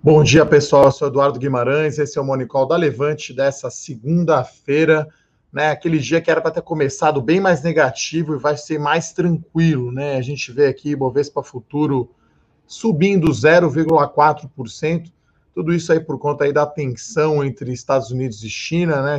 Bom dia, pessoal. Eu sou Eduardo Guimarães, esse é o Monicol da Levante dessa segunda-feira, né? Aquele dia que era para ter começado bem mais negativo e vai ser mais tranquilo, né? A gente vê aqui Bovespa Futuro subindo 0,4%. Tudo isso aí por conta aí da tensão entre Estados Unidos e China, né?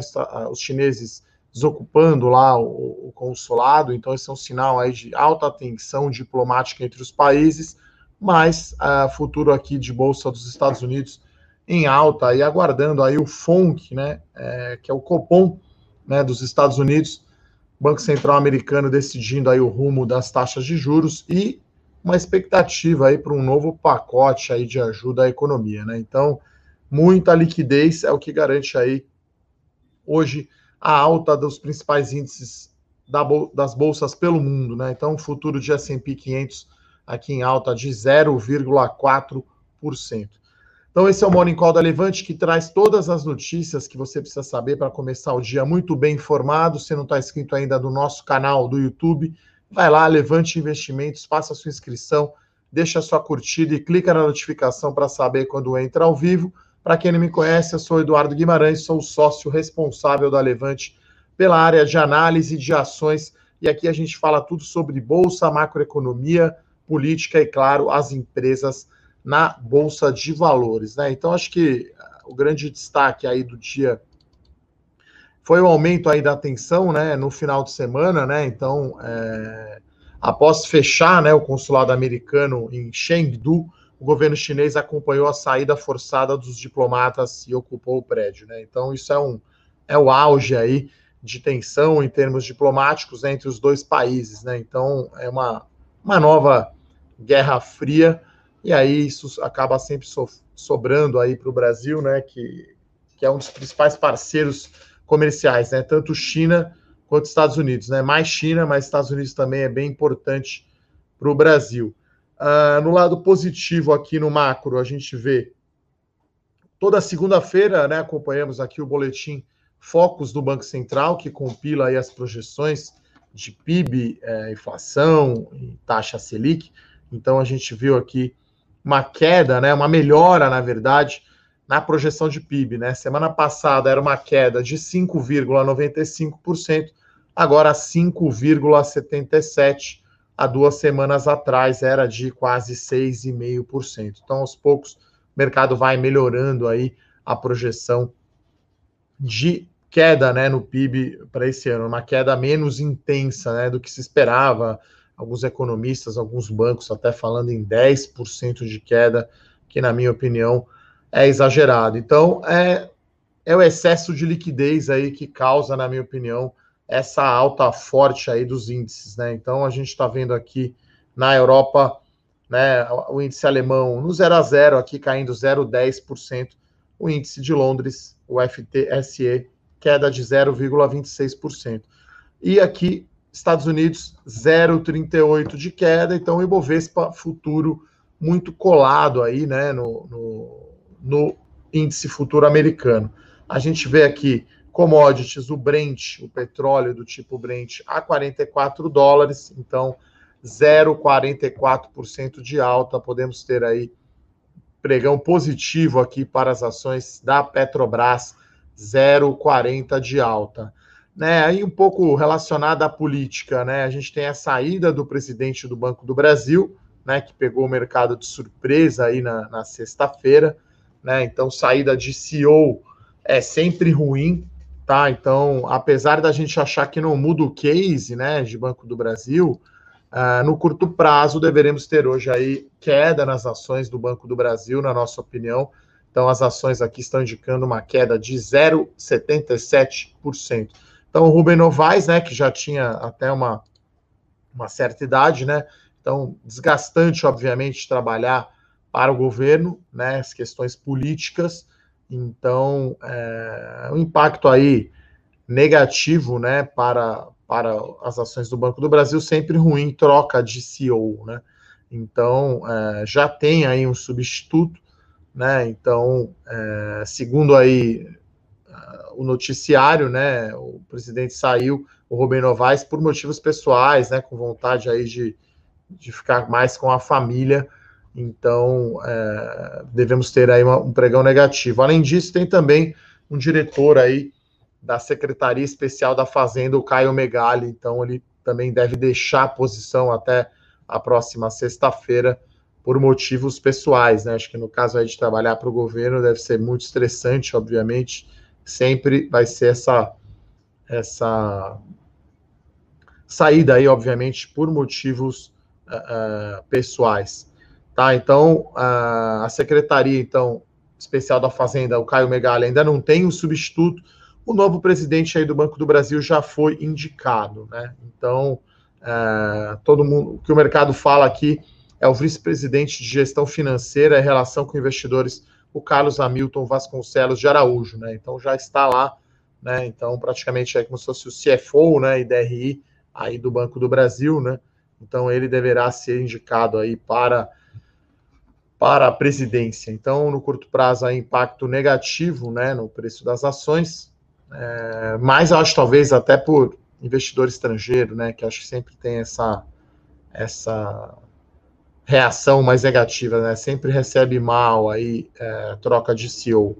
Os chineses desocupando lá o, o consulado, então esse é um sinal aí de alta tensão diplomática entre os países mas uh, futuro aqui de bolsa dos Estados Unidos em alta e aguardando aí o FONC, né, é, que é o Copom, né, dos Estados Unidos, Banco Central Americano decidindo aí o rumo das taxas de juros e uma expectativa aí para um novo pacote aí de ajuda à economia, né? Então, muita liquidez é o que garante aí hoje a alta dos principais índices da, das bolsas pelo mundo, né? Então, o futuro de S&P 500 aqui em alta de 0,4%. Então, esse é o Morning Call da Levante, que traz todas as notícias que você precisa saber para começar o dia muito bem informado. Se não está inscrito ainda no nosso canal do YouTube, vai lá, Levante Investimentos, faça sua inscrição, deixa a sua curtida e clica na notificação para saber quando entra ao vivo. Para quem não me conhece, eu sou Eduardo Guimarães, sou o sócio responsável da Levante pela área de análise de ações. E aqui a gente fala tudo sobre bolsa, macroeconomia, política e, claro, as empresas na Bolsa de Valores. Né? Então, acho que o grande destaque aí do dia foi o aumento aí da tensão né, no final de semana, né? Então, é, após fechar né, o consulado americano em Chengdu, o governo chinês acompanhou a saída forçada dos diplomatas e ocupou o prédio. Né? Então, isso é, um, é o auge aí de tensão em termos diplomáticos né, entre os dois países. Né? Então, é uma, uma nova Guerra Fria, e aí isso acaba sempre so, sobrando aí para o Brasil, né, que, que é um dos principais parceiros comerciais, né, tanto China quanto Estados Unidos, né, mais China, mas Estados Unidos também é bem importante para o Brasil. Uh, no lado positivo aqui no macro, a gente vê toda segunda-feira, né, acompanhamos aqui o boletim Focus do Banco Central, que compila aí as projeções de PIB, é, inflação e taxa Selic. Então a gente viu aqui uma queda, né, uma melhora, na verdade, na projeção de PIB, né? Semana passada era uma queda de 5,95%, agora 5,77%. Há duas semanas atrás era de quase 6,5%. Então, aos poucos, o mercado vai melhorando aí a projeção de queda né, no PIB para esse ano, uma queda menos intensa né, do que se esperava alguns economistas, alguns bancos até falando em 10% de queda, que na minha opinião é exagerado. Então, é, é o excesso de liquidez aí que causa, na minha opinião, essa alta forte aí dos índices, né? Então, a gente está vendo aqui na Europa, né, o índice alemão no 0 a 0 aqui caindo 0,10%, o índice de Londres, o FTSE, queda de 0,26%. E aqui Estados Unidos 0,38 de queda, então o Ibovespa futuro muito colado aí, né, no, no, no, índice futuro americano. A gente vê aqui commodities, o Brent, o petróleo do tipo Brent, a 44 dólares, então 0,44% de alta, podemos ter aí pregão positivo aqui para as ações da Petrobras, 0,40 de alta né, aí um pouco relacionada à política, né? A gente tem a saída do presidente do Banco do Brasil, né, que pegou o mercado de surpresa aí na, na sexta-feira, né? Então, saída de CEO é sempre ruim, tá? Então, apesar da gente achar que não muda o case, né, de Banco do Brasil, uh, no curto prazo deveremos ter hoje aí queda nas ações do Banco do Brasil, na nossa opinião. Então, as ações aqui estão indicando uma queda de 0,77%. Então, o Rubem Novaes, né, que já tinha até uma, uma certa idade, né, então desgastante, obviamente, trabalhar para o governo, né, as questões políticas, então é, impacto aí negativo, né, para, para as ações do Banco do Brasil, sempre ruim, troca de CEO, né, então é, já tem aí um substituto, né, então, é, segundo aí o noticiário, né? O presidente saiu, o Rubem Novaes, por motivos pessoais, né? Com vontade aí de, de ficar mais com a família. Então, é, devemos ter aí uma, um pregão negativo. Além disso, tem também um diretor aí da Secretaria Especial da Fazenda, o Caio Megali, então ele também deve deixar a posição até a próxima sexta-feira por motivos pessoais, né? Acho que no caso aí de trabalhar para o governo deve ser muito estressante, obviamente, sempre vai ser essa essa saída aí, obviamente, por motivos uh, pessoais. Tá? Então, uh, a Secretaria então, Especial da Fazenda, o Caio Megali, ainda não tem um substituto. O novo presidente aí do Banco do Brasil já foi indicado. Né? Então, uh, todo mundo, o que o mercado fala aqui é o vice-presidente de gestão financeira e relação com investidores, o Carlos Hamilton Vasconcelos de Araújo. Né? Então, já está lá. Né? Então, praticamente é como se fosse o CFO né, e DRI aí do Banco do Brasil, né? Então ele deverá ser indicado aí para para a presidência. Então, no curto prazo, há impacto negativo né, no preço das ações, é, mas acho talvez até por investidor estrangeiro, né, que acho que sempre tem essa, essa reação mais negativa, né, sempre recebe mal aí é, troca de CEO.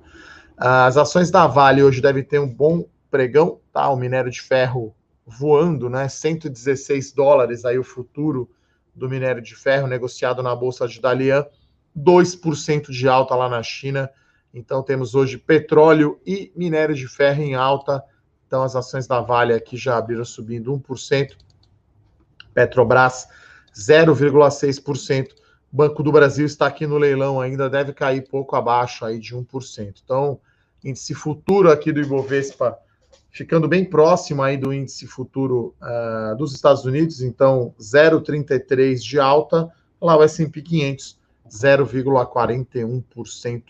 As ações da Vale hoje devem ter um bom pregão, tá? O minério de ferro voando, né? 116 dólares aí o futuro do minério de ferro negociado na bolsa de Dalian, 2% de alta lá na China. Então temos hoje petróleo e minério de ferro em alta. Então as ações da Vale aqui já abriram subindo 1%. Petrobras 0,6%. Banco do Brasil está aqui no leilão ainda, deve cair pouco abaixo aí de 1%. Então, índice futuro aqui do Ibovespa ficando bem próximo aí do índice futuro uh, dos Estados Unidos, então 0,33 de alta, lá o S&P 500 0,41%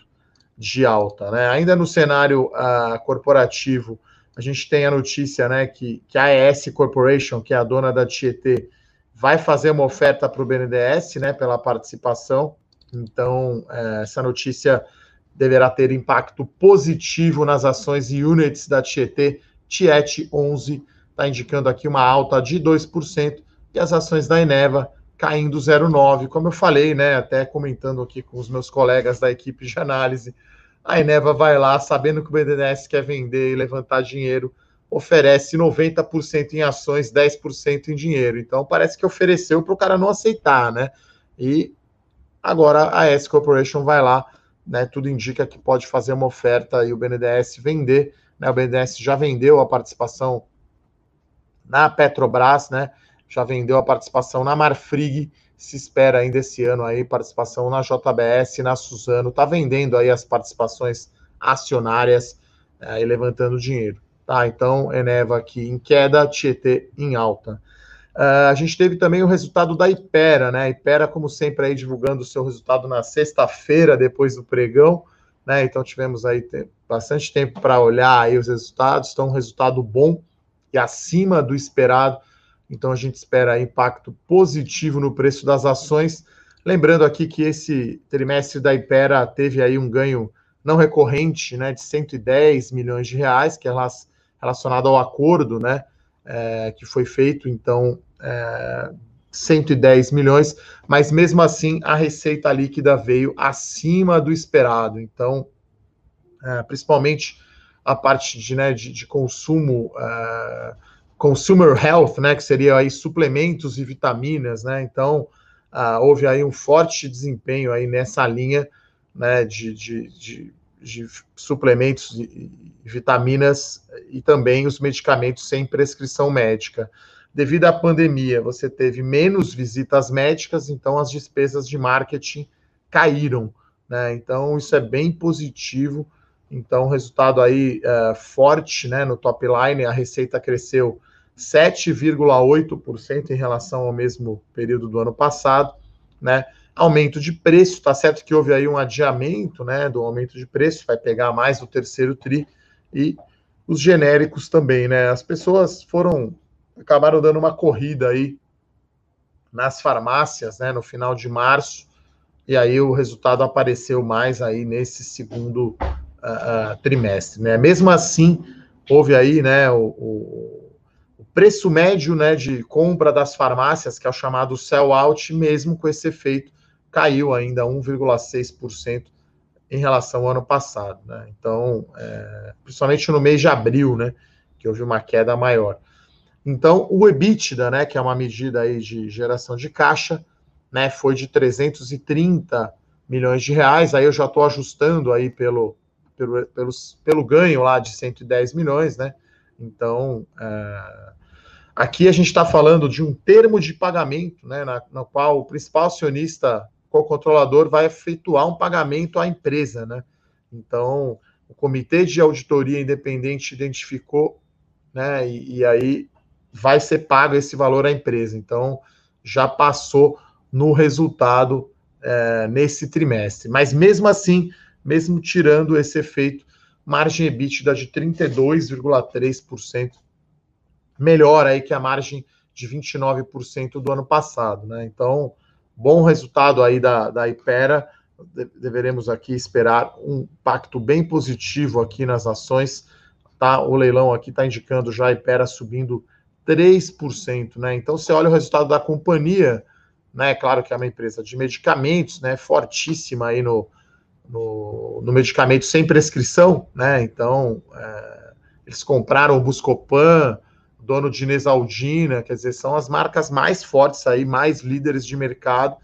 de alta, né? Ainda no cenário uh, corporativo, a gente tem a notícia, né, que, que a AES Corporation, que é a dona da Tietê, vai fazer uma oferta para o BNDES, né, pela participação. Então, uh, essa notícia deverá ter impacto positivo nas ações e units da Tietê Tiet 11 está indicando aqui uma alta de 2%, e as ações da Eneva caindo 0,9%. Como eu falei, né, até comentando aqui com os meus colegas da equipe de análise, a Eneva vai lá, sabendo que o BNDES quer vender e levantar dinheiro, oferece 90% em ações, 10% em dinheiro. Então parece que ofereceu para o cara não aceitar, né? E agora a S Corporation vai lá, né? Tudo indica que pode fazer uma oferta e o BNDES vender né? O BNDES já vendeu a participação na Petrobras, né? Já vendeu a participação na Marfrig, se espera ainda esse ano aí participação na JBS, na Suzano, tá vendendo aí as participações acionárias é, e levantando dinheiro, tá? Então, Eneva aqui em queda, Tietê em alta. Uh, a gente teve também o resultado da Ipera, né? A Ipera, como sempre, aí divulgando o seu resultado na sexta-feira, depois do pregão, né? Então tivemos aí bastante tempo para olhar aí os resultados, então um resultado bom e acima do esperado. Então a gente espera impacto positivo no preço das ações. Lembrando aqui que esse trimestre da Ipera teve aí um ganho não recorrente, né, de 110 milhões de reais, que é relacionado ao acordo, né, é, que foi feito. Então, é, 110 milhões, mas mesmo assim a receita líquida veio acima do esperado. Então, é, principalmente a parte de, né, de, de consumo, uh, consumer health, né, que seria aí suplementos e vitaminas, né? Então, uh, houve aí um forte desempenho aí nessa linha, né, de, de, de, de suplementos e vitaminas e também os medicamentos sem prescrição médica devido à pandemia, você teve menos visitas médicas, então as despesas de marketing caíram, né? Então isso é bem positivo. Então, resultado aí é, forte, né? No top line, a receita cresceu 7,8% em relação ao mesmo período do ano passado, né? Aumento de preço, tá certo que houve aí um adiamento, né? Do aumento de preço, vai pegar mais o terceiro tri e os genéricos também, né? As pessoas foram acabaram dando uma corrida aí nas farmácias, né, no final de março, e aí o resultado apareceu mais aí nesse segundo uh, trimestre, né? Mesmo assim, houve aí, né, o, o, preço médio, né, de compra das farmácias, que é o chamado sell out, mesmo com esse efeito, caiu ainda 1,6% em relação ao ano passado. Né? Então, é, principalmente no mês de abril, né, que houve uma queda maior. Então, o EBITDA, né, que é uma medida aí de geração de caixa, né, foi de 330 milhões de reais. Aí eu já estou ajustando aí pelo, pelo, pelo, pelo ganho lá de 110 milhões, né? Então, é, aqui a gente está falando de um termo de pagamento, né, na, qual o principal acionista co-controlador vai efetuar um pagamento à empresa, né? Então, o comitê de auditoria independente identificou, né, e, e aí vai ser pago esse valor à empresa. Então, já passou no resultado é, nesse trimestre. Mas mesmo assim, mesmo tirando esse efeito, margem EBITDA de 32,3%, melhor aí que a margem de 29% do ano passado, né? Então, bom resultado aí da, da Ipera. De, deveremos aqui esperar um impacto bem positivo aqui nas ações. Tá? O leilão aqui está indicando já a Ipera subindo 3%, né? Então, você olha o resultado da companhia, né? Claro que é uma empresa de medicamentos, né? Fortíssima aí no, no, no medicamento sem prescrição, né? Então, é, eles compraram o Buscopan, dono de Nesaldina, quer dizer, são as marcas mais fortes aí, mais líderes de mercado,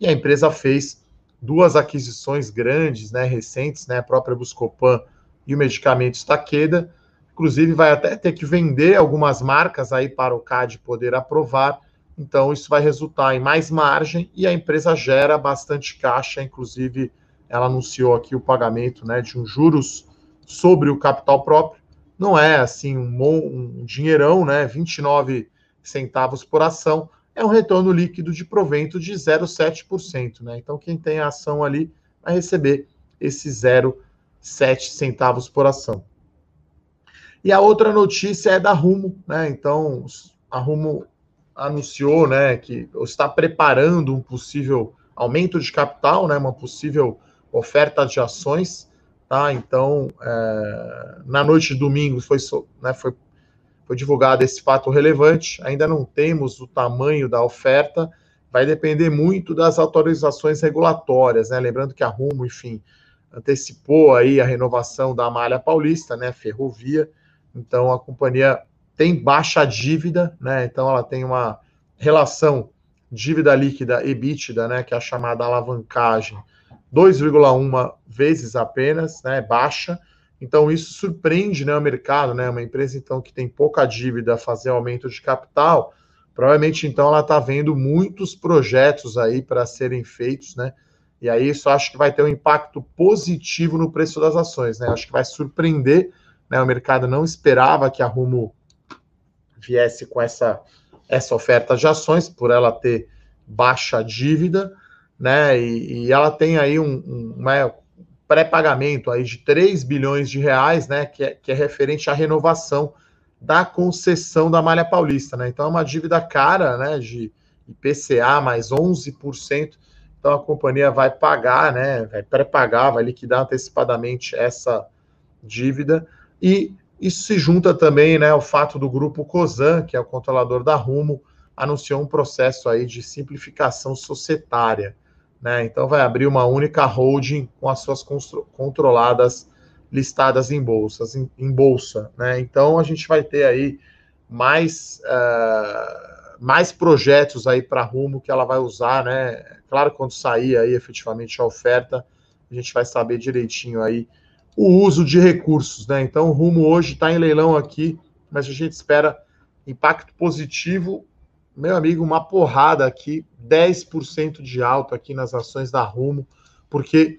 e a empresa fez duas aquisições grandes, né, recentes, né, a própria Buscopan e o medicamento Takeda, inclusive vai até ter que vender algumas marcas aí para o CAD poder aprovar, então, isso vai resultar em mais margem e a empresa gera bastante caixa. Inclusive, ela anunciou aqui o pagamento né, de um juros sobre o capital próprio. Não é assim um, um dinheirão, né? 29 centavos por ação. É um retorno líquido de provento de 0,7%. Né? Então, quem tem a ação ali vai receber esse 0,7 centavos por ação. E a outra notícia é da Rumo, né? Então, a Rumo anunciou, né, que está preparando um possível aumento de capital, né, uma possível oferta de ações, tá? Então, é, na noite de domingo foi, né, foi, foi divulgado esse fato relevante. Ainda não temos o tamanho da oferta, vai depender muito das autorizações regulatórias, né? Lembrando que a Rumo, enfim, antecipou aí a renovação da malha paulista, né, ferrovia. Então, a companhia tem baixa dívida, né? Então ela tem uma relação dívida líquida EBITDA, né, que é a chamada alavancagem, 2,1 vezes apenas, né, baixa. Então isso surpreende, né, o mercado, né? Uma empresa então que tem pouca dívida fazer aumento de capital, provavelmente então ela está vendo muitos projetos aí para serem feitos, né? E aí isso acho que vai ter um impacto positivo no preço das ações, né? Acho que vai surpreender, né? O mercado não esperava que a Rumo viesse com essa, essa oferta de ações, por ela ter baixa dívida, né? E, e ela tem aí um, um né, pré-pagamento aí de 3 bilhões de reais, né? Que é, que é referente à renovação da concessão da Malha Paulista, né? Então é uma dívida cara, né? De IPCA mais 11%. Então a companhia vai pagar, né? Vai pré-pagar, vai liquidar antecipadamente essa dívida. E isso se junta também né, ao fato do grupo COSAN, que é o controlador da Rumo, anunciou um processo aí de simplificação societária. Né? Então vai abrir uma única holding com as suas controladas listadas em bolsas, em, em, bolsa. Né? Então a gente vai ter aí mais, uh, mais projetos aí para Rumo que ela vai usar, né? Claro, quando sair aí efetivamente a oferta, a gente vai saber direitinho aí o uso de recursos, né? Então, o Rumo hoje está em leilão aqui, mas a gente espera impacto positivo. Meu amigo, uma porrada aqui, 10% de alta aqui nas ações da Rumo, porque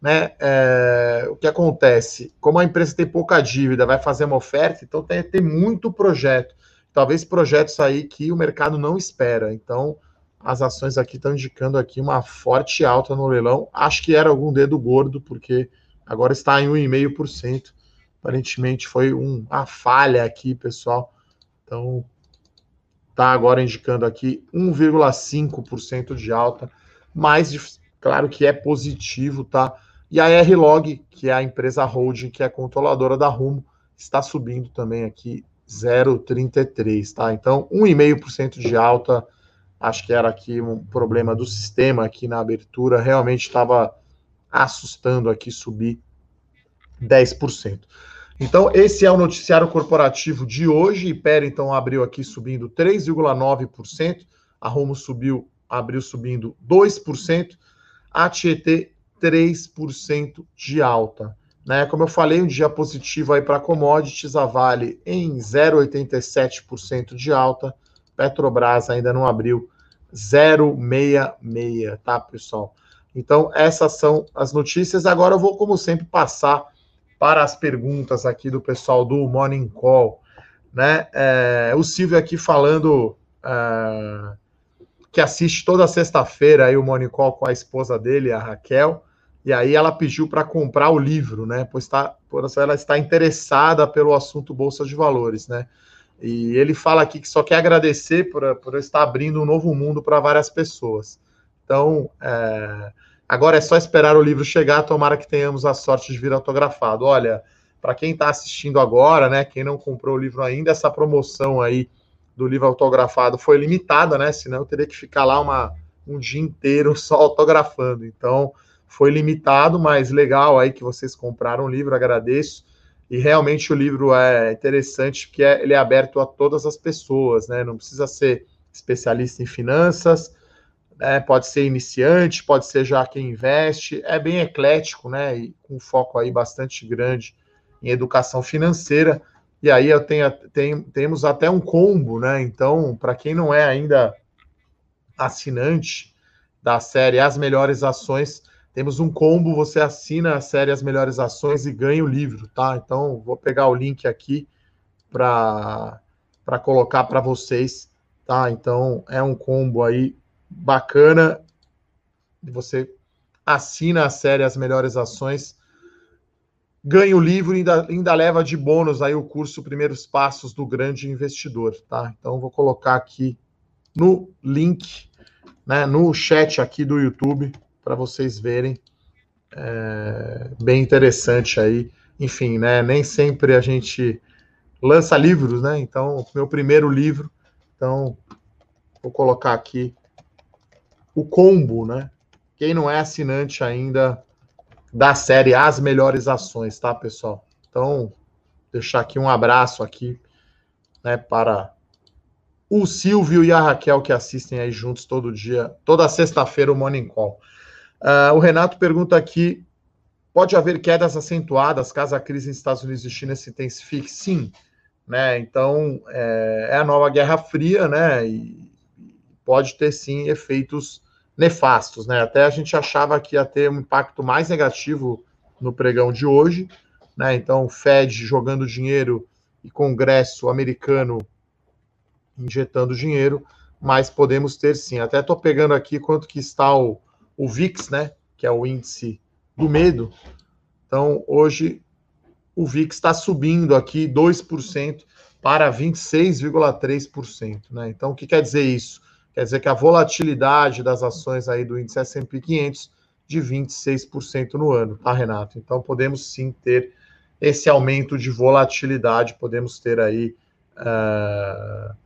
né, é, o que acontece? Como a empresa tem pouca dívida, vai fazer uma oferta, então tem, tem muito projeto. Talvez projetos aí que o mercado não espera. Então, as ações aqui estão indicando aqui uma forte alta no leilão. Acho que era algum dedo gordo, porque agora está em 1,5%. Aparentemente foi um, uma falha aqui, pessoal. Então, está agora indicando aqui 1,5% de alta, mas claro que é positivo, tá? E a R-Log, que é a empresa holding, que é controladora da Rumo, está subindo também aqui 0,33, tá? Então, 1,5% de alta Acho que era aqui um problema do sistema aqui na abertura, realmente estava assustando aqui subir 10%. Então, esse é o noticiário corporativo de hoje. Ipera, então, abriu aqui subindo 3,9%. A Romo subiu, abriu subindo 2%. A Tietê, 3% de alta. Né? Como eu falei, um dia positivo aí para commodities, a Vale em 0,87% de alta. Petrobras ainda não abriu 066, tá, pessoal? Então, essas são as notícias. Agora eu vou, como sempre, passar para as perguntas aqui do pessoal do Morning Call. Né? É, o Silvio aqui falando é, que assiste toda sexta-feira aí o Morning Call com a esposa dele, a Raquel, e aí ela pediu para comprar o livro, né? Pois tá, ela está interessada pelo assunto Bolsa de Valores, né? E ele fala aqui que só quer agradecer por, por estar abrindo um novo mundo para várias pessoas. Então, é, agora é só esperar o livro chegar, tomara que tenhamos a sorte de vir autografado. Olha, para quem está assistindo agora, né, quem não comprou o livro ainda, essa promoção aí do livro autografado foi limitada, né? Senão eu teria que ficar lá uma, um dia inteiro só autografando. Então, foi limitado, mas legal aí que vocês compraram o livro, agradeço. E realmente o livro é interessante porque é, ele é aberto a todas as pessoas, né? Não precisa ser especialista em finanças, né? pode ser iniciante, pode ser já quem investe, é bem eclético, né? E com foco aí bastante grande em educação financeira. E aí eu tenho, tem, temos até um combo, né? Então, para quem não é ainda assinante da série As Melhores Ações, temos um combo, você assina a série As Melhores Ações e ganha o livro, tá? Então, vou pegar o link aqui para colocar para vocês, tá? Então, é um combo aí bacana. Você assina a série As Melhores Ações, ganha o livro e ainda, ainda leva de bônus aí o curso Primeiros Passos do Grande Investidor, tá? Então, vou colocar aqui no link, né, no chat aqui do YouTube, para vocês verem. É, bem interessante aí. Enfim, né? Nem sempre a gente lança livros, né? Então, meu primeiro livro. Então, vou colocar aqui o combo, né? Quem não é assinante ainda da série As Melhores Ações, tá, pessoal? Então, deixar aqui um abraço aqui, né, para o Silvio e a Raquel que assistem aí juntos todo dia, toda sexta-feira o Morning Call. Uh, o Renato pergunta aqui: pode haver quedas acentuadas caso a crise nos Estados Unidos e China se intensifique? Sim. Né? Então, é, é a nova Guerra Fria, né? E pode ter sim efeitos nefastos, né? Até a gente achava que ia ter um impacto mais negativo no pregão de hoje, né? Então, Fed jogando dinheiro e Congresso americano injetando dinheiro, mas podemos ter sim. Até estou pegando aqui quanto que está o, o VIX, né, que é o índice do medo. Então, hoje o VIX está subindo aqui 2% para 26,3%, né? Então, o que quer dizer isso? Quer dizer que a volatilidade das ações aí do índice S&P 500 de 26% no ano, tá, Renato? Então, podemos sim ter esse aumento de volatilidade, podemos ter aí uh,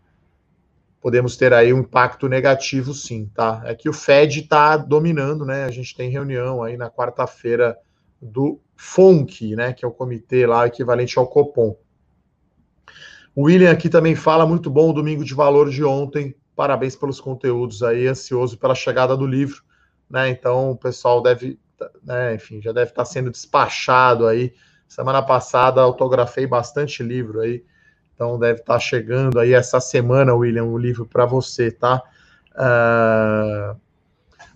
podemos ter aí um impacto negativo, sim, tá? É que o Fed está dominando, né? A gente tem reunião aí na quarta-feira do FONC, né? Que é o comitê lá equivalente ao Copom. O William aqui também fala muito bom o domingo de valor de ontem. Parabéns pelos conteúdos aí, ansioso pela chegada do livro, né? Então o pessoal deve, né, enfim, já deve estar sendo despachado aí. Semana passada autografei bastante livro aí então deve estar chegando aí essa semana, William, o livro para você, tá? Uh,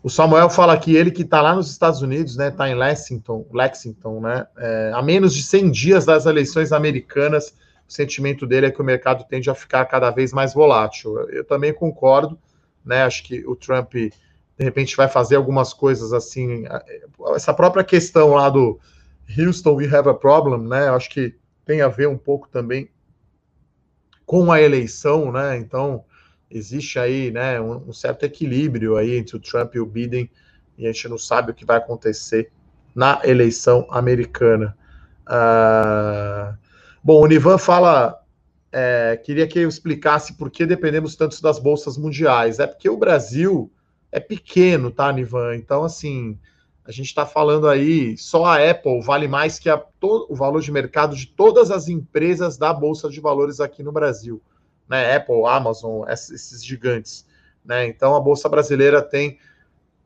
o Samuel fala que ele que está lá nos Estados Unidos, né? Está em Lexington, Lexington, né? É, a menos de 100 dias das eleições americanas, o sentimento dele é que o mercado tende a ficar cada vez mais volátil. Eu, também concordo, né? Acho que o Trump de repente vai fazer algumas coisas assim. Essa própria questão lá do Houston, we have a problem, né? Acho que tem a ver um pouco também com a eleição, né? Então existe aí, né, um, um, certo equilíbrio aí entre o Trump e o Biden e a gente não sabe o que vai acontecer na eleição americana. Uh, bom, o Nivan fala é, queria que eu explicasse por que dependemos tanto das bolsas mundiais. É porque o Brasil é pequeno, tá, Nivan? Então, assim, a gente está falando aí, só a Apple vale mais que a, to, o valor de mercado de todas as empresas da Bolsa de Valores aqui no Brasil. Né? Apple, Amazon, esses gigantes. Né? Então, a Bolsa Brasileira tem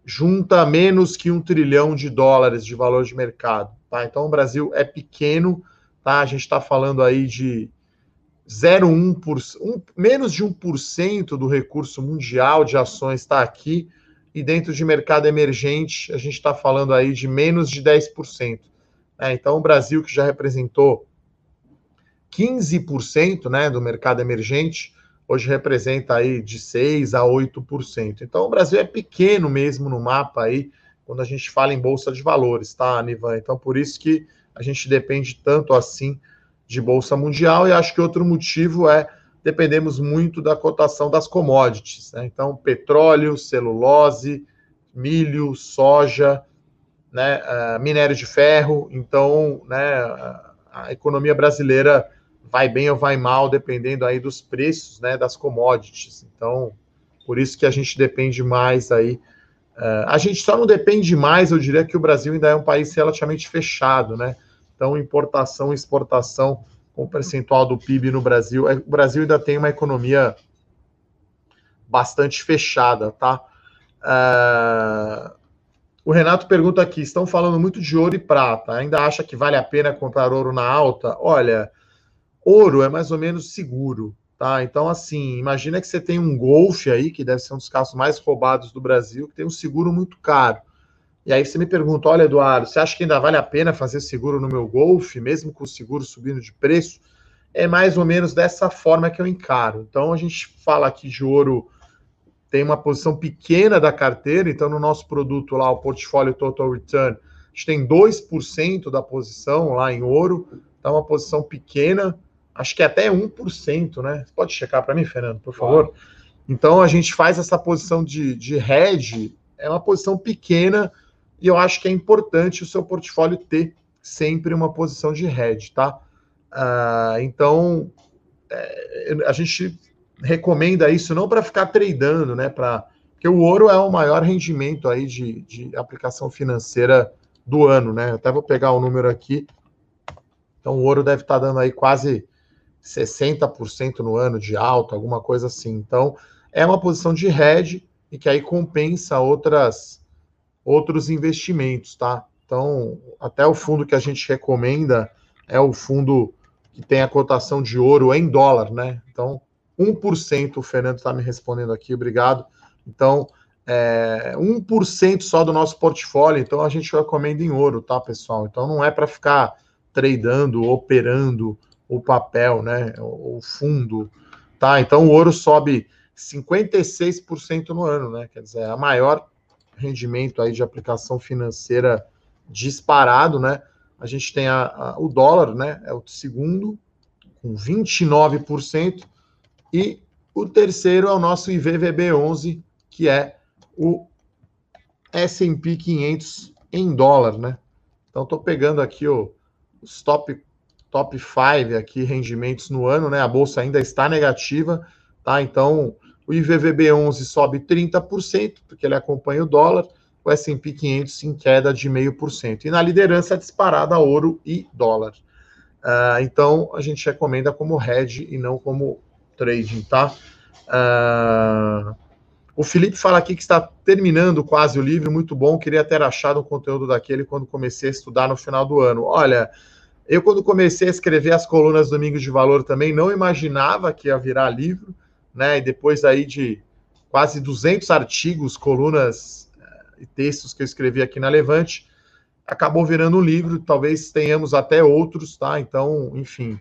junta menos que um trilhão de dólares de valor de mercado. Tá? Então, o Brasil é pequeno, tá? A gente está falando aí de 0,1%, um, menos de 1% do recurso mundial de ações está aqui, e dentro de mercado emergente, a gente está falando aí de menos de 10%. Né? Então, o Brasil, que já representou 15% né, do mercado emergente, hoje representa aí de 6% a 8%. Então, o Brasil é pequeno mesmo no mapa aí, quando a gente fala em bolsa de valores, tá, Nivan? Então, por isso que a gente depende tanto assim de bolsa mundial, e acho que outro motivo é dependemos muito da cotação das commodities, né? Então, petróleo, celulose, milho, soja, né, uh, minério de ferro. Então, né, a economia brasileira vai bem ou vai mal, dependendo aí dos preços, né, das commodities. Então, por isso que a gente depende mais aí. Uh, a gente só não depende mais, eu diria que o Brasil ainda é um país relativamente fechado, né? Então, importação e exportação com percentual do PIB no Brasil. É, o Brasil ainda tem uma economia bastante fechada, tá? Uh, o Renato pergunta aqui: estão falando muito de ouro e prata. Ainda acha que vale a pena comprar ouro na alta? Olha, ouro é mais ou menos seguro, tá? Então, assim, imagina que você tem um Golf aí, que deve ser um dos carros mais roubados do Brasil, que tem um seguro muito caro. E aí você me pergunta, olha, Eduardo, você acha que ainda vale a pena fazer seguro no meu Golf, mesmo com o seguro subindo de preço? É mais ou menos dessa forma que eu encaro. Então a gente fala aqui de ouro, tem uma posição pequena da carteira, então no nosso produto lá, o portfólio Total Return, a gente tem 2% da posição lá em ouro, então uma posição pequena, acho que até 1%, né? Você pode checar para mim, Fernando, por favor? Claro. Então a gente faz essa posição de, de hedge, é uma posição pequena, e eu acho que é importante o seu portfólio ter sempre uma posição de hedge, tá? Uh, então, é, a gente recomenda isso não para ficar tradando, né? Pra, porque o ouro é o maior rendimento aí de, de aplicação financeira do ano, né? Eu até vou pegar o um número aqui. Então, o ouro deve estar tá dando aí quase 60% no ano de alta, alguma coisa assim. Então, é uma posição de hedge e que aí compensa outras outros investimentos, tá? Então, até o fundo que a gente recomenda é o fundo que tem a cotação de ouro em dólar, né? Então, 1%, o Fernando está me respondendo aqui, obrigado. Então, é, 1% só do nosso portfólio, então a gente recomenda em ouro, tá, pessoal? Então não é para ficar tradando, operando o papel, né? O, o fundo, tá? Então o ouro sobe 56% no ano, né? Quer dizer, é a maior rendimento aí de aplicação financeira disparado, né? A gente tem a, a, o dólar, né? É o segundo, com 29%, e o terceiro é o nosso IVVB11, que é o S&P 500 em dólar, né? Então, estou pegando aqui ó, os top top 5 aqui rendimentos no ano, né? A bolsa ainda está negativa, tá? Então, o IVVB11 sobe 30%, porque ele acompanha o dólar, o S&P 500 em queda de 0,5%. E na liderança disparada ouro e dólar. Uh, então, a gente recomenda como hedge e não como trading, tá? Uh, o Felipe fala aqui que está terminando quase o livro, muito bom, queria ter achado um conteúdo daquele quando comecei a estudar no final do ano. Olha, eu quando comecei a escrever as colunas Domingos de Valor também, não imaginava que ia virar livro, né? E depois aí de quase 200 artigos, colunas eh, e textos que eu escrevi aqui na Levante, acabou virando um livro. Talvez tenhamos até outros, tá? Então, enfim,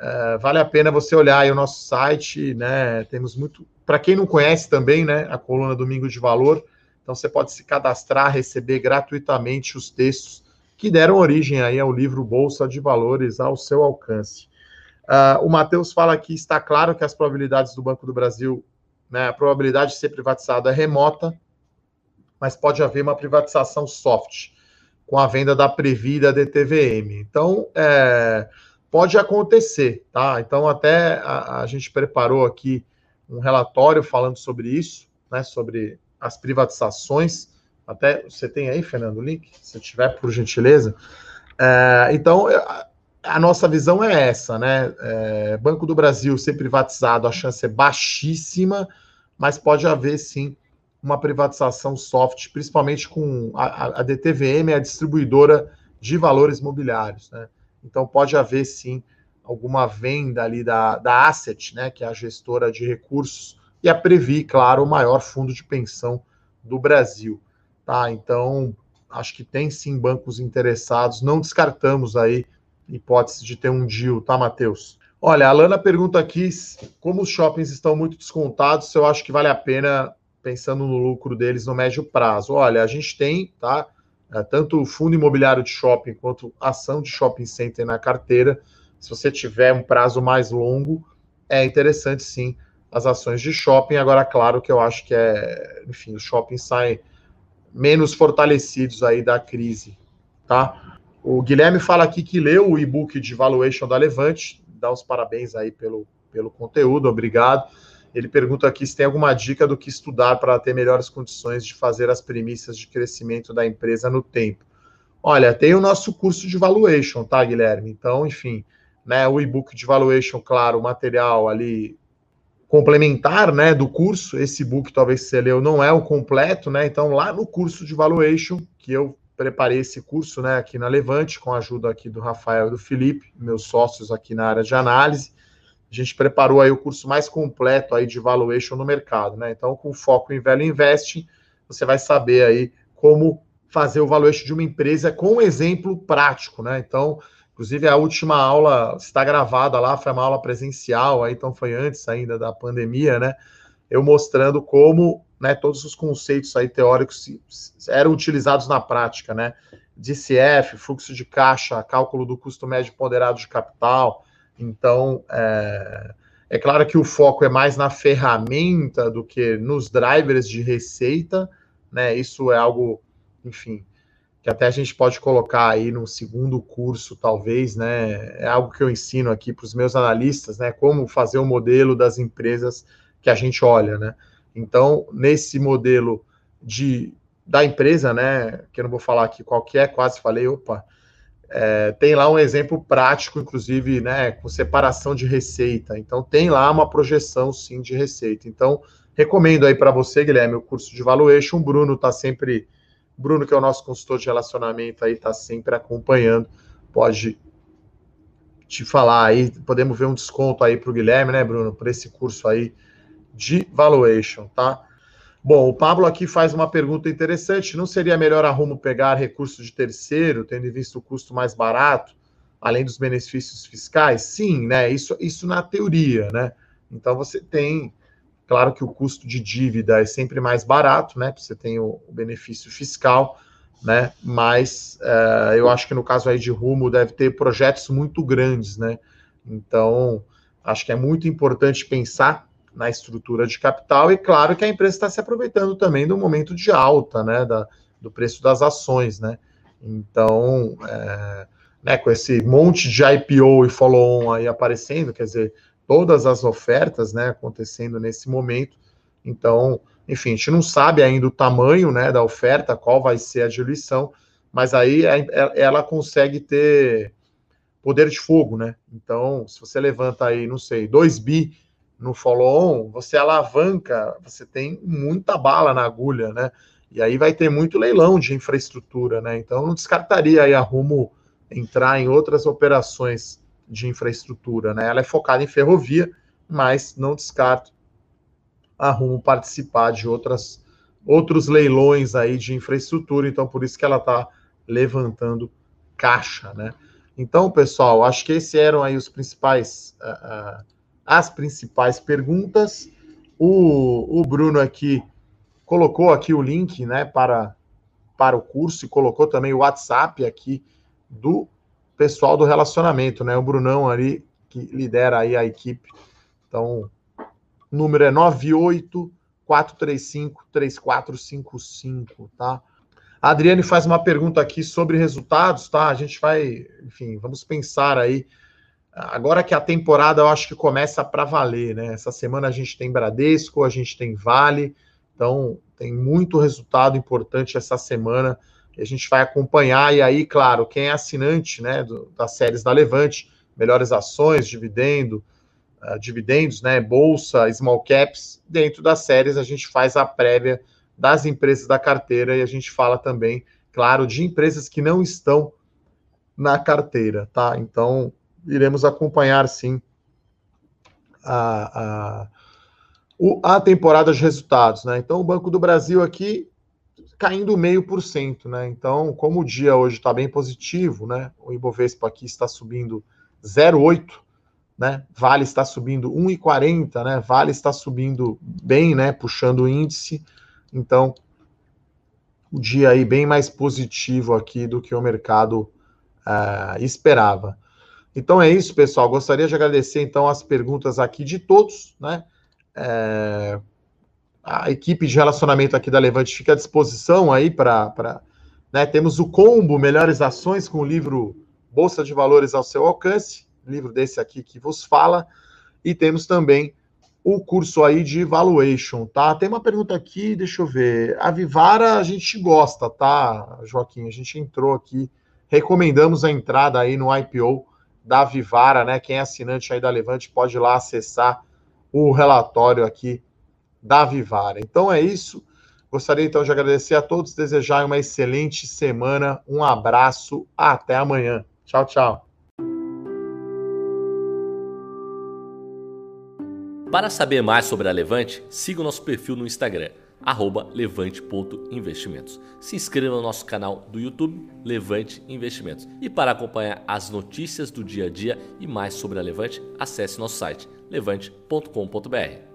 é, vale a pena você olhar aí o nosso site, né? Temos muito. Para quem não conhece também, né? A coluna Domingo de Valor. Então, você pode se cadastrar, receber gratuitamente os textos que deram origem aí ao livro Bolsa de Valores ao seu alcance. Uh, o Matheus fala que está claro que as probabilidades do Banco do Brasil, né, a probabilidade de ser privatizado é remota, mas pode haver uma privatização soft, com a venda da Previ da DTVM. Então, é, pode acontecer, tá? Então, até a, a, gente preparou aqui um relatório falando sobre isso, né? Sobre as privatizações. Até você tem aí, Fernando, o link? Se tiver, por gentileza. É, então, a nossa visão é essa, né? É, Banco do Brasil ser privatizado, a chance é baixíssima, mas pode haver sim uma privatização soft, principalmente com a, a DTVM, a distribuidora de valores mobiliários, né? Então pode haver sim alguma venda ali da, da Asset, né, que é a gestora de recursos, e a Previ, claro, o maior fundo de pensão do Brasil. Tá? Então, acho que tem sim bancos interessados, não descartamos aí hipótese de ter um deal, tá, Matheus? Olha, a Alana pergunta aqui como os shoppings estão muito descontados, se eu acho que vale a pena pensando no lucro deles no médio prazo. Olha, a gente tem, tá? É, tanto o fundo imobiliário de shopping quanto ação de shopping center na carteira. Se você tiver um prazo mais longo, é interessante sim as ações de shopping. Agora, claro que eu acho que é, enfim, os shoppings saem menos fortalecidos aí da crise, tá? O Guilherme fala aqui que leu o e-book de valuation da Levante, dá os parabéns aí pelo, pelo conteúdo, obrigado. Ele pergunta aqui se tem alguma dica do que estudar para ter melhores condições de fazer as premissas de crescimento da empresa no tempo. Olha, tem o nosso curso de valuation, tá, Guilherme? Então, enfim, né, o e-book de valuation, claro, o material ali complementar, né, do curso. Esse book talvez você leu não é o completo, né? Então, lá no curso de valuation, que eu preparei esse curso, né, aqui na Levante, com a ajuda aqui do Rafael e do Felipe, meus sócios aqui na área de análise a gente preparou aí o curso mais completo aí de valuation no mercado, né? Então, com foco em Value Investing, você vai saber aí como fazer o valuation de uma empresa com um exemplo prático, né? Então, inclusive a última aula está gravada lá, foi uma aula presencial, aí então foi antes ainda da pandemia, né? Eu mostrando como, né, todos os conceitos aí teóricos eram utilizados na prática, né? DCF, fluxo de caixa, cálculo do custo médio ponderado de capital, então, é, é claro que o foco é mais na ferramenta do que nos drivers de receita, né? Isso é algo, enfim, que até a gente pode colocar aí no segundo curso, talvez, né? É algo que eu ensino aqui para os meus analistas, né? Como fazer o um modelo das empresas que a gente olha, né? Então, nesse modelo de da empresa, né? Que eu não vou falar aqui qual que é, quase falei, opa, é, tem lá um exemplo prático, inclusive, né, com separação de receita. Então, tem lá uma projeção, sim, de receita. Então, recomendo aí para você, Guilherme, o curso de valuation. O Bruno está sempre, Bruno, que é o nosso consultor de relacionamento, aí está sempre acompanhando. Pode te falar aí, podemos ver um desconto aí para o Guilherme, né, Bruno, por esse curso aí de valuation, tá? Bom, o Pablo aqui faz uma pergunta interessante. Não seria melhor a Rumo pegar recurso de terceiro, tendo em vista o custo mais barato, além dos benefícios fiscais? Sim, né? Isso, isso na teoria, né? Então você tem, claro que o custo de dívida é sempre mais barato, né? Você tem o, o benefício fiscal, né? Mas uh, eu acho que no caso aí de Rumo deve ter projetos muito grandes, né? Então acho que é muito importante pensar na estrutura de capital, e claro que a empresa está se aproveitando também do momento de alta, né, da, do preço das ações, né, então, é, né, com esse monte de IPO e follow-on aí aparecendo, quer dizer, todas as ofertas, né, acontecendo nesse momento, então, enfim, a gente não sabe ainda o tamanho, né, da oferta, qual vai ser a diluição, mas aí ela consegue ter poder de fogo, né, então, se você levanta aí, não sei, 2 bi no follow-on, você alavanca, você tem muita bala na agulha, né? E aí vai ter muito leilão de infraestrutura, né? Então não descartaria aí a Rumo entrar em outras operações de infraestrutura, né? Ela é focada em ferrovia, mas não descarto a Rumo participar de outras outros leilões aí de infraestrutura, então por isso que ela está levantando caixa, né? Então, pessoal, acho que esses eram aí os principais uh, uh, as principais perguntas. O, o Bruno aqui colocou aqui o link né, para, para o curso e colocou também o WhatsApp aqui do pessoal do relacionamento, né? O Brunão ali que lidera aí a equipe. Então, o número é 98 435 3455, tá? A Adriane faz uma pergunta aqui sobre resultados, tá? A gente vai, enfim, vamos pensar aí Agora que a temporada eu acho que começa para valer, né? Essa semana a gente tem Bradesco, a gente tem Vale, então tem muito resultado importante essa semana a gente vai acompanhar. E aí, claro, quem é assinante né, do, das séries da Levante, melhores ações, dividendo, uh, dividendos, né, bolsa, small caps, dentro das séries a gente faz a prévia das empresas da carteira e a gente fala também, claro, de empresas que não estão na carteira, tá? Então, iremos acompanhar sim a, a, a temporada de resultados, né? Então, o Banco do Brasil aqui caindo meio por cento, né? Então, como o dia hoje está bem positivo, né? O Ibovespa aqui está subindo 0,8, né? Vale está subindo 1,40, né? Vale está subindo bem, né? Puxando o índice. Então, o dia aí bem mais positivo aqui do que o mercado uh, esperava. Então é isso, pessoal. Gostaria de agradecer então as perguntas aqui de todos, né? É, a equipe de relacionamento aqui da Levante fica à disposição aí para. Né, temos o combo Melhores Ações com o livro Bolsa de Valores ao seu alcance, livro desse aqui que vos fala, e temos também o curso aí de valuation, tá? Tem uma pergunta aqui, deixa eu ver. A Vivara a gente gosta, tá, Joaquim? A gente entrou aqui, recomendamos a entrada aí no IPO da Vivara, né? Quem é assinante aí da Levante pode ir lá acessar o relatório aqui da Vivara. Então é isso. Gostaria então de agradecer a todos, desejar uma excelente semana. Um abraço, até amanhã. Tchau, tchau. Para saber mais sobre a Levante, siga o nosso perfil no Instagram, levante.investimentos. Se inscreva no nosso canal do YouTube, Levante Investimentos. E para acompanhar as notícias do dia a dia e mais sobre a Levante, acesse nosso site levante.com.br.